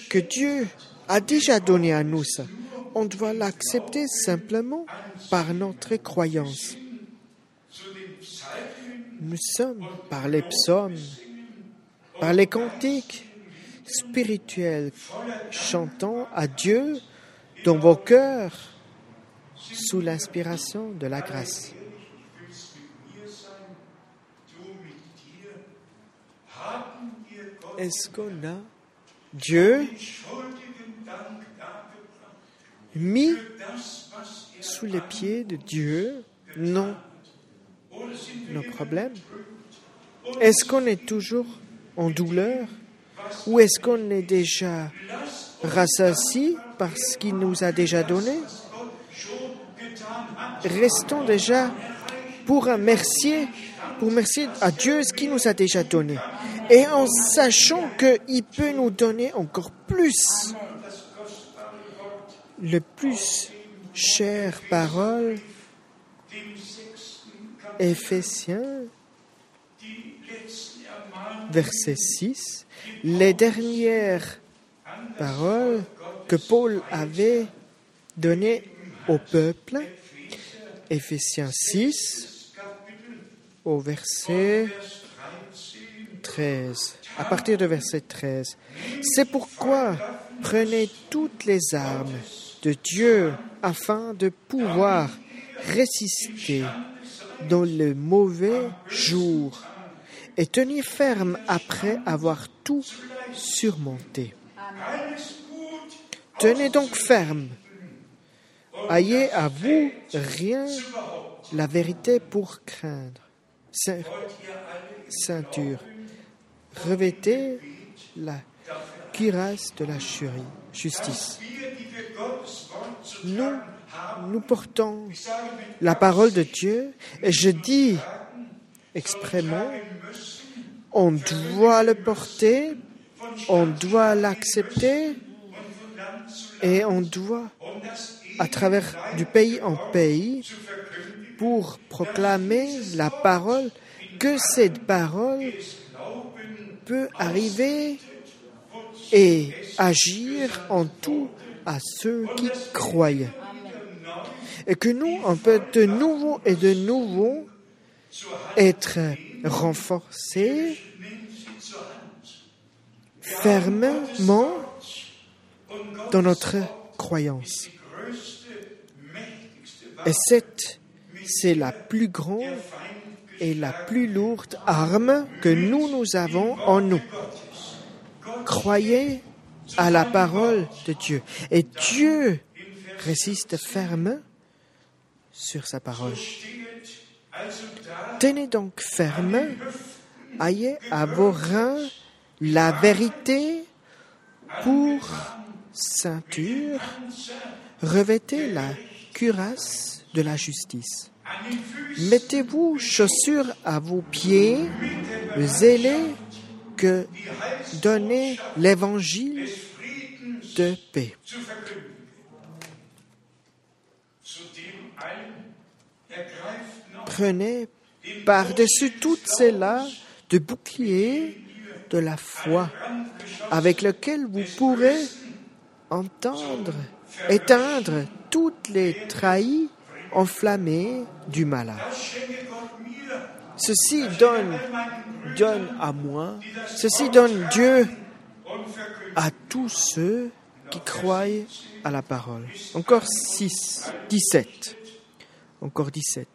que Dieu a déjà donné à nous ça. On doit l'accepter simplement par notre croyance. Nous sommes par les psaumes, par les cantiques, spirituel, chantant à Dieu dans vos cœurs sous l'inspiration de la grâce. Est-ce qu'on a Dieu mis sous les pieds de Dieu? Nos problèmes? Est-ce qu'on est toujours en douleur? Ou est-ce qu'on est déjà rassasié par ce qu'il nous a déjà donné? Restons déjà pour remercier, pour remercier à Dieu ce qu'il nous a déjà donné. Et en sachant qu'il peut nous donner encore plus, le plus chère parole, Éphésiens, verset 6, les dernières paroles que Paul avait données au peuple, Éphésiens 6, au verset 13, à partir de verset 13. C'est pourquoi prenez toutes les armes de Dieu afin de pouvoir résister dans le mauvais jour et tenir ferme après avoir tout surmonté. Tenez donc ferme. Ayez à vous rien la vérité pour craindre. Ceinture. Revêtez la cuirasse de la justice. Nous, nous portons la parole de Dieu et je dis exprèmement, on doit le porter, on doit l'accepter et on doit, à travers du pays en pays, pour proclamer la parole, que cette parole peut arriver et agir en tout à ceux qui croient. Et que nous, on peut de nouveau et de nouveau être renforcés fermement dans notre croyance. Et cette, c'est la plus grande et la plus lourde arme que nous, nous avons en nous. Croyez à la parole de Dieu. Et Dieu résiste ferme sur sa parole. Tenez donc ferme, ayez à vos reins la vérité pour ceinture, revêtez la cuirasse de la justice. Mettez-vous chaussures à vos pieds, zélés que donnez l'évangile de paix. Prenez par-dessus toutes celles-là de bouclier de la foi avec lequel vous pourrez entendre, éteindre toutes les trahis enflammées du mir Ceci donne, donne à moi, ceci donne Dieu à tous ceux qui croient à la parole. Encore 6, 17. Encore 17.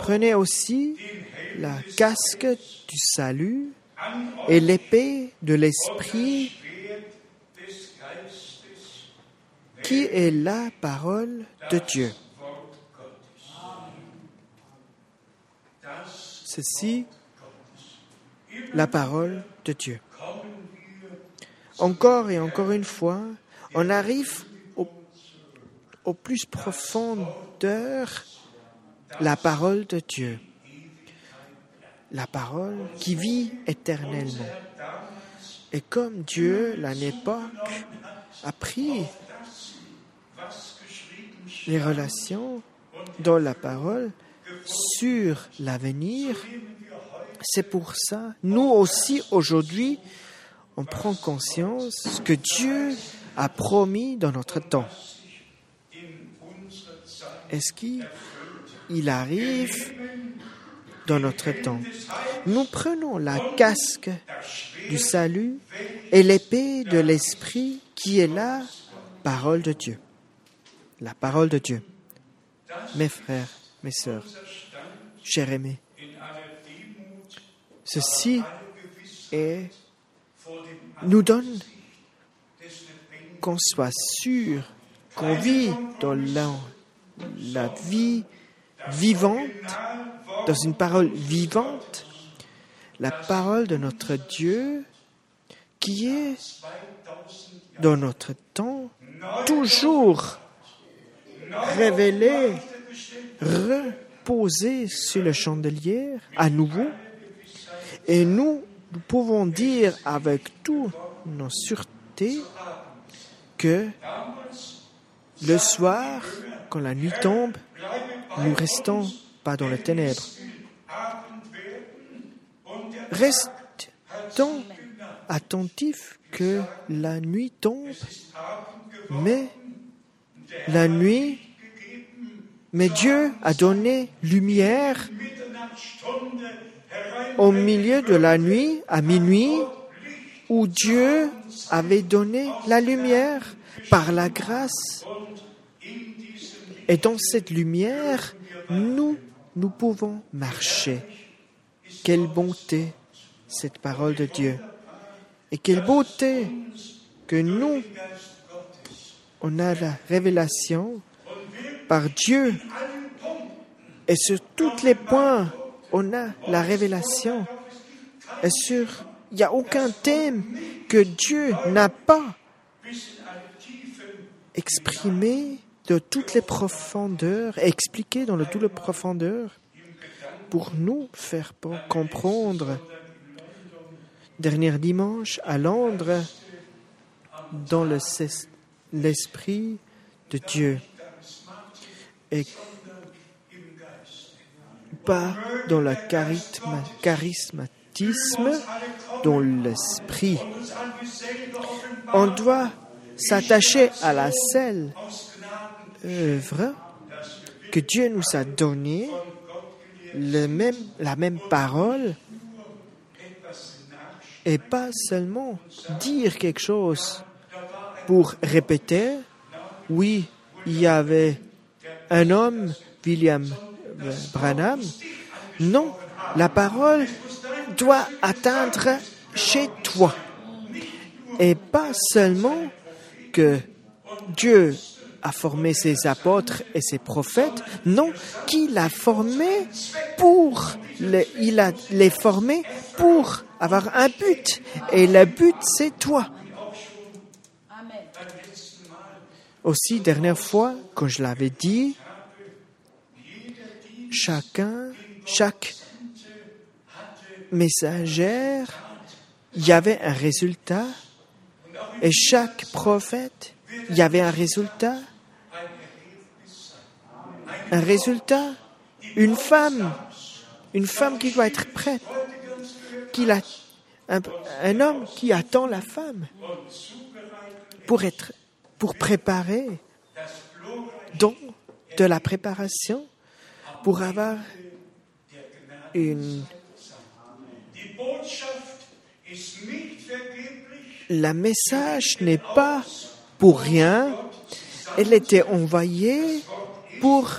Prenez aussi la casque du salut et l'épée de l'esprit qui est la parole de Dieu? Ceci, la parole de Dieu. Encore et encore une fois, on arrive au, plus profondeur, la parole de Dieu. La parole qui vit éternellement. Et comme Dieu, l'à l'époque, a pris les relations dans la parole sur l'avenir, c'est pour ça, nous aussi aujourd'hui, on prend conscience que Dieu a promis dans notre temps. Est-ce qu'il il arrive dans notre temps? Nous prenons la casque du salut et l'épée de l'esprit qui est la parole de Dieu. La parole de Dieu. Mes frères, mes sœurs, chers aimés, ceci nous donne qu'on soit sûr qu'on vit dans la, vie vivante, dans une parole vivante, la parole de notre Dieu qui est 2000 dans notre temps toujours révélée, reposée sur le chandelier à nouveau. Et nous, nous pouvons dire avec toute nos sûretés que le soir, quand la nuit tombe, nous restons pas dans les ténèbres. Restons attentifs que la nuit tombe, mais la nuit, mais Dieu a donné lumière au milieu de la nuit, à minuit, où Dieu avait donné la lumière par la grâce. Et dans cette lumière, nous, nous pouvons marcher. Quelle bonté cette parole de Dieu. Et quelle beauté que nous, on a la révélation par Dieu. Et sur tous les points, on a la révélation. Et sur, il n'y a aucun thème que Dieu n'a pas exprimé de toutes les profondeurs, expliqué dans de toutes les profondeurs pour nous faire comprendre. Dernier dimanche à Londres, dans le- l'esprit de Dieu. Et pas dans le charisme, charismatisme, dans l'esprit. On doit s'attacher à la seule œuvre que Dieu nous a donnée, la même parole, et pas seulement dire quelque chose pour répéter, oui, il y avait un homme, William Branham. Non, la parole doit atteindre chez toi. Et pas seulement que Dieu a formé ses apôtres et ses prophètes, non, qu'il a formé pour, il a les formés pour avoir un but. Et le but, c'est toi. Aussi, dernière fois, quand je l'avais dit, chacun, chaque messagère, il y avait un résultat, et chaque prophète, il y avait un résultat, un résultat, une femme, une femme qui doit être prête, qui a, un, un homme qui attend la femme pour être, pour préparer, donc de la préparation pour avoir une la message n'est pas pour rien, elle était envoyée pour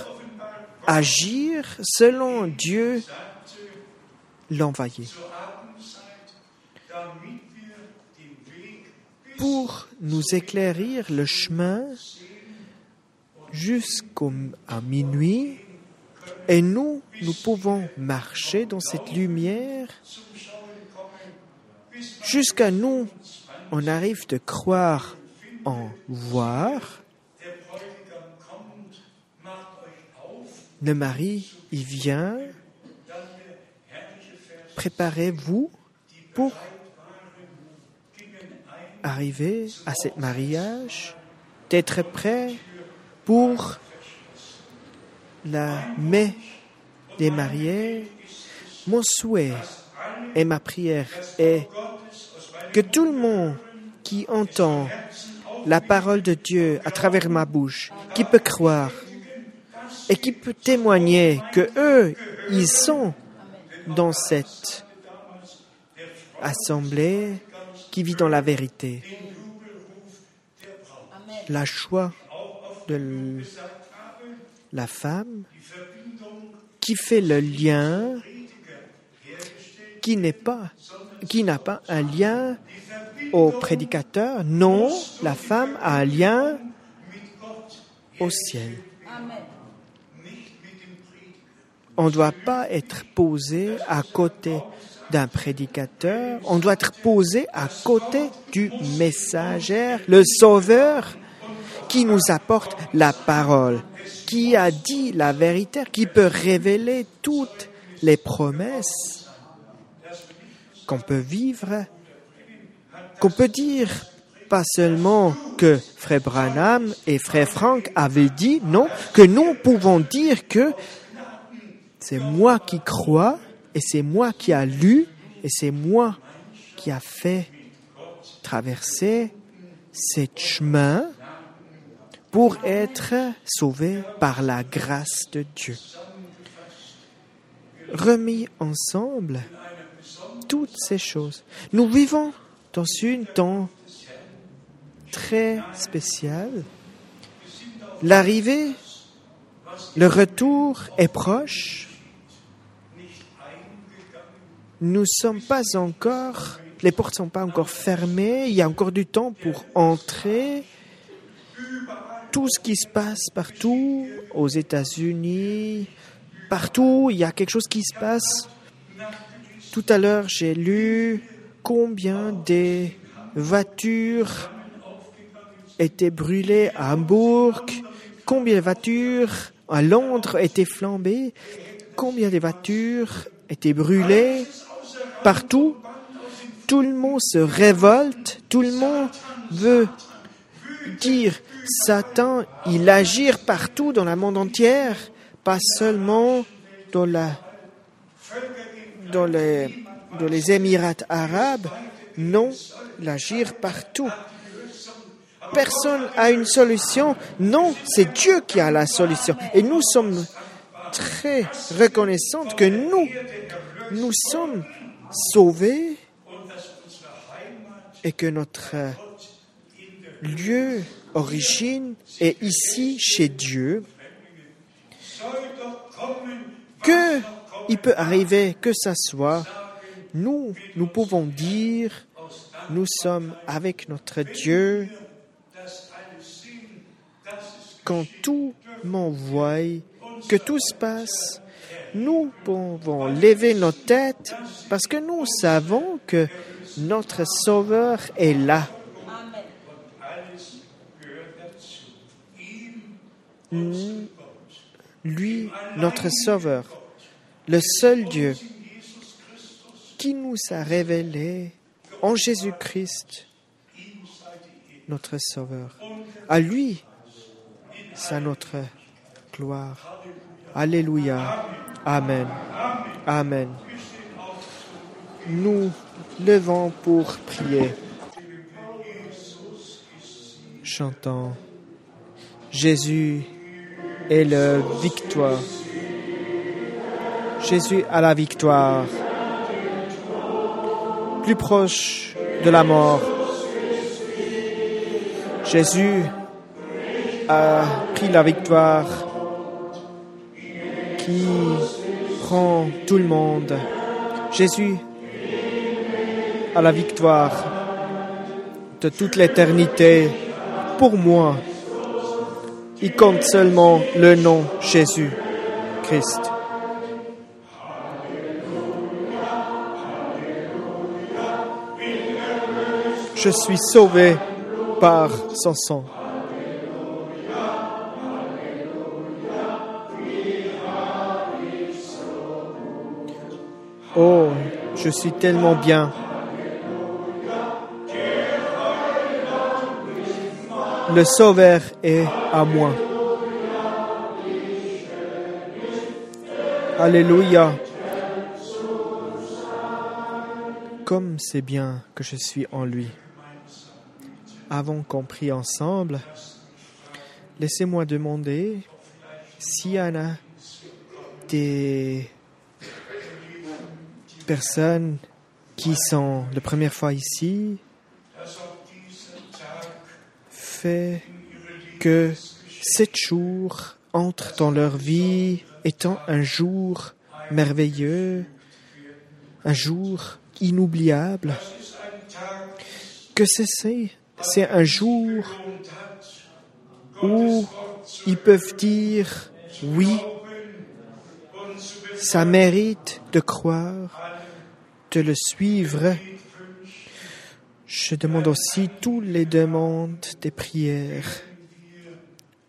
agir selon Dieu l'envoyé. Pour nous éclairir le chemin jusqu'à minuit, et nous, nous pouvons marcher dans cette lumière jusqu'à nous, on arrive de croire en voir. Le mari, il vient. Préparez-vous pour arriver à ce mariage, d'être prêt pour la mai des mariés. Mon souhait et ma prière est que tout le monde qui entend la parole de Dieu à travers ma bouche, qui peut croire et qui peut témoigner que eux, ils sont dans cette assemblée qui vit dans la vérité. La choix de la femme qui fait le lien qui n'a pas un lien au prédicateur. Non, la femme a un lien au ciel. On ne doit pas être posé à côté d'un prédicateur, on doit être posé à côté du messager, le sauveur qui nous apporte la parole, qui a dit la vérité, qui peut révéler toutes les promesses qu'on peut vivre, qu'on peut dire pas seulement que Frère Branham et Frère Frank avaient dit, non, que nous pouvons dire que c'est moi qui crois et c'est moi qui a lu et c'est moi qui a fait traverser ce chemin pour être sauvé par la grâce de Dieu. Remis ensemble, toutes ces choses. Nous vivons dans une temps très spécial. L'arrivée, le retour est proche. Nous ne sommes pas encore, les portes ne sont pas encore fermées, il y a encore du temps pour entrer. Tout ce qui se passe partout, aux États-Unis, partout, il y a quelque chose qui se passe tout à l'heure, j'ai lu combien des voitures étaient brûlées à Hambourg, combien de voitures à Londres étaient flambées, combien de voitures étaient brûlées partout. Tout le monde se révolte, tout le monde veut dire Satan, il agit partout dans le monde entier, pas seulement dans les, Émirats arabes, non, l'agir partout. Personne a une solution. Non, c'est Dieu qui a la solution. Et nous sommes très reconnaissants que nous, nous sommes sauvés et que notre lieu origine est ici chez Dieu, que il peut arriver que ça soit, nous, nous pouvons dire, nous sommes avec notre Dieu quand tout m'envoie, que tout se passe. Nous pouvons lever nos têtes parce que nous savons que notre Sauveur est là. Lui, notre Sauveur, le seul Dieu qui nous a révélé en Jésus-Christ, notre Sauveur. À lui, c'est notre gloire. Alléluia. Amen. Amen. Nous levons pour prier. Chantons. Jésus est la victoire. Jésus a la victoire. Plus proche de la mort. Jésus a pris la victoire qui prend tout le monde. Jésus a la victoire de toute l'éternité pour moi. Il compte seulement le nom Jésus Christ. Je suis sauvé par son sang. Oh, je suis tellement bien. Le Sauveur est à moi. Alléluia. Comme c'est bien que je suis en lui. Avons compris ensemble. Laissez-moi demander s'il y en a des personnes qui sont la première fois ici, que sept jours entrent dans leur vie étant un jour merveilleux, un jour inoubliable, que c'est c'est un jour où ils peuvent dire oui, ça mérite de croire, de le suivre. Je demande aussi toutes les demandes des prières.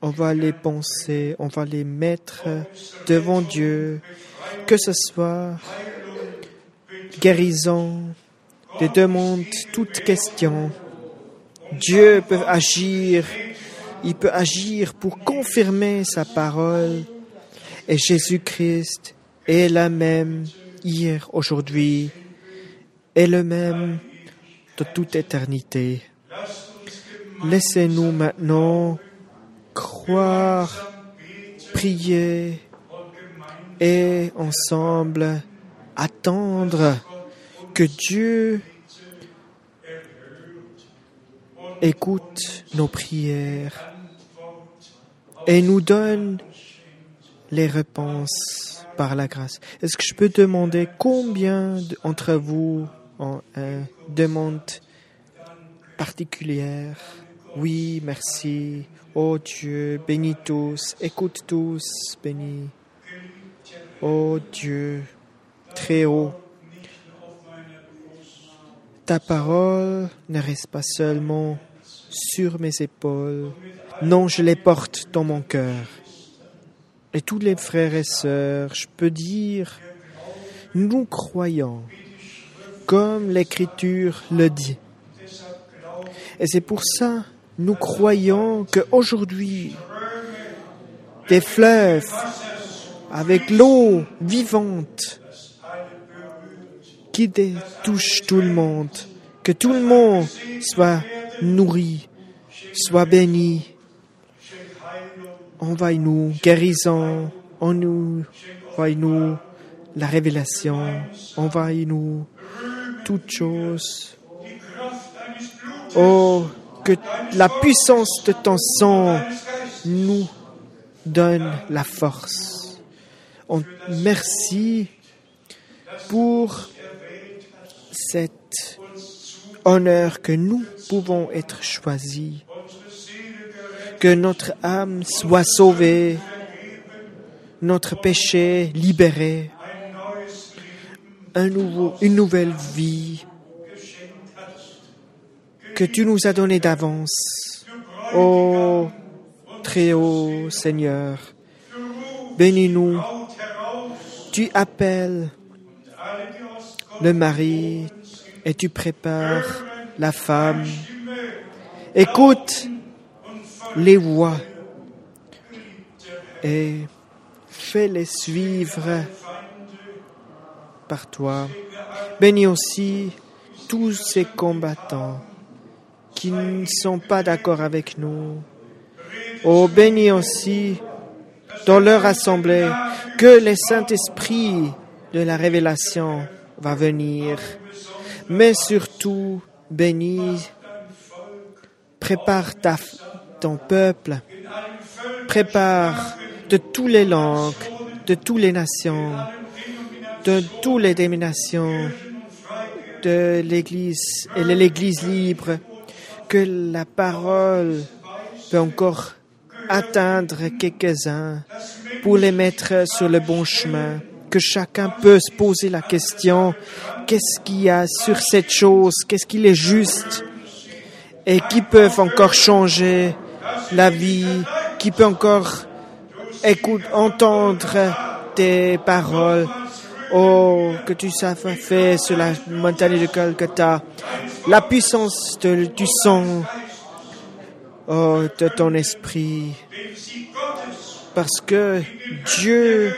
On va les penser, on va les mettre devant Dieu, que ce soit guérison, des demandes, toutes questions. Dieu peut agir, il peut agir pour confirmer sa parole. Et Jésus-Christ est la même hier, aujourd'hui, est le même de toute éternité. Laissez-nous maintenant croire, prier et ensemble attendre que Dieu écoute nos prières et nous donne les réponses par la grâce. Est-ce que je peux demander combien d'entre vous une demande particulière Oui, merci. Oh Dieu, bénis tous, écoute tous, bénis. Oh Dieu, très haut. Ta parole ne reste pas seulement sur mes épaules. Non, je les porte dans mon cœur. Et tous les frères et sœurs, je peux dire, nous croyons, comme l'Écriture le dit. Et c'est pour ça, nous croyons qu'aujourd'hui, des fleuves avec l'eau vivante qui touche tout le monde, que tout le monde soit nourri, soit béni. Envoie-nous guérison, envoie-nous la révélation, envoie-nous toutes choses. Oh, que la puissance de ton sang nous donne la force. On merci pour cet honneur que nous pouvons être choisis, que notre âme soit sauvée, notre péché libéré, une nouvelle vie que tu nous as donné d'avance. Ô très haut Seigneur, bénis-nous. Tu appelles le mari et tu prépares la femme. Écoute les voix et fais-les suivre par toi. Bénis aussi tous ces combattants qui ne sont pas d'accord avec nous. Oh, bénis aussi dans leur assemblée que le Saint-Esprit de la révélation va venir. Mais surtout, bénis, prépare ton peuple, prépare de toutes les langues, de toutes les nations, de toutes les dénominations de l'Église et de l'Église libre, que la parole peut encore atteindre quelques-uns pour les mettre sur le bon chemin, que chacun peut se poser la question, qu'est-ce qu'il y a sur cette chose, qu'est-ce qu'il est juste, et qui peuvent encore changer la vie, qui peut encore écouter, entendre tes paroles? Oh, que tu saches faire sur la montagne de Calcutta, la puissance de, du sang, oh, de ton esprit. Parce que Dieu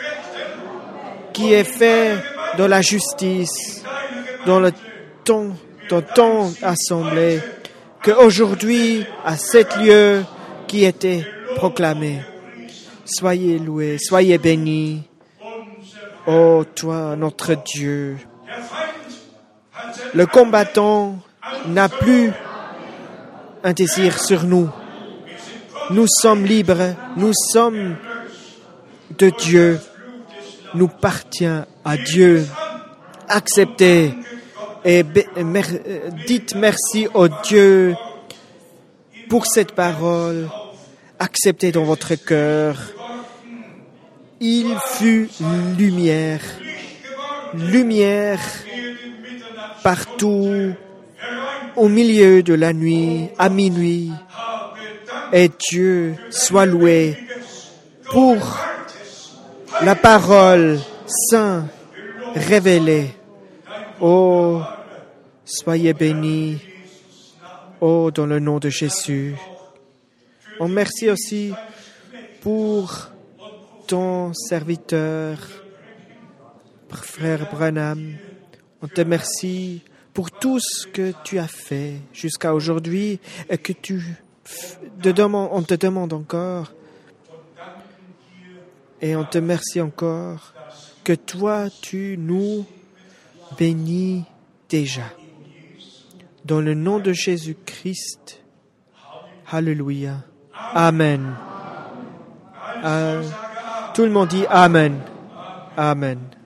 qui est fait dans la justice, dans le temps, dans ton assemblée, qu'aujourd'hui, à cet lieu qui était proclamé, soyez loués, soyez bénis. Ô toi, notre Dieu, le combattant n'a plus un désir sur nous. Nous sommes libres, nous sommes de Dieu, nous partient à Dieu. Acceptez et dites merci au Dieu pour cette parole. Acceptez dans votre cœur. Il fut lumière, lumière partout, au milieu de la nuit, à minuit. Et Dieu soit loué pour la parole saint révélée. Oh, soyez bénis. Oh, dans le nom de Jésus. On merci aussi pour ton serviteur, frère Branham. On te remercie pour tout ce que tu as fait jusqu'à aujourd'hui et que tu on te demande encore. Et on te remercie encore que toi, tu nous bénis déjà. Dans le nom de Jésus-Christ. Alléluia. Amen. Tout le monde dit Amen. Amen.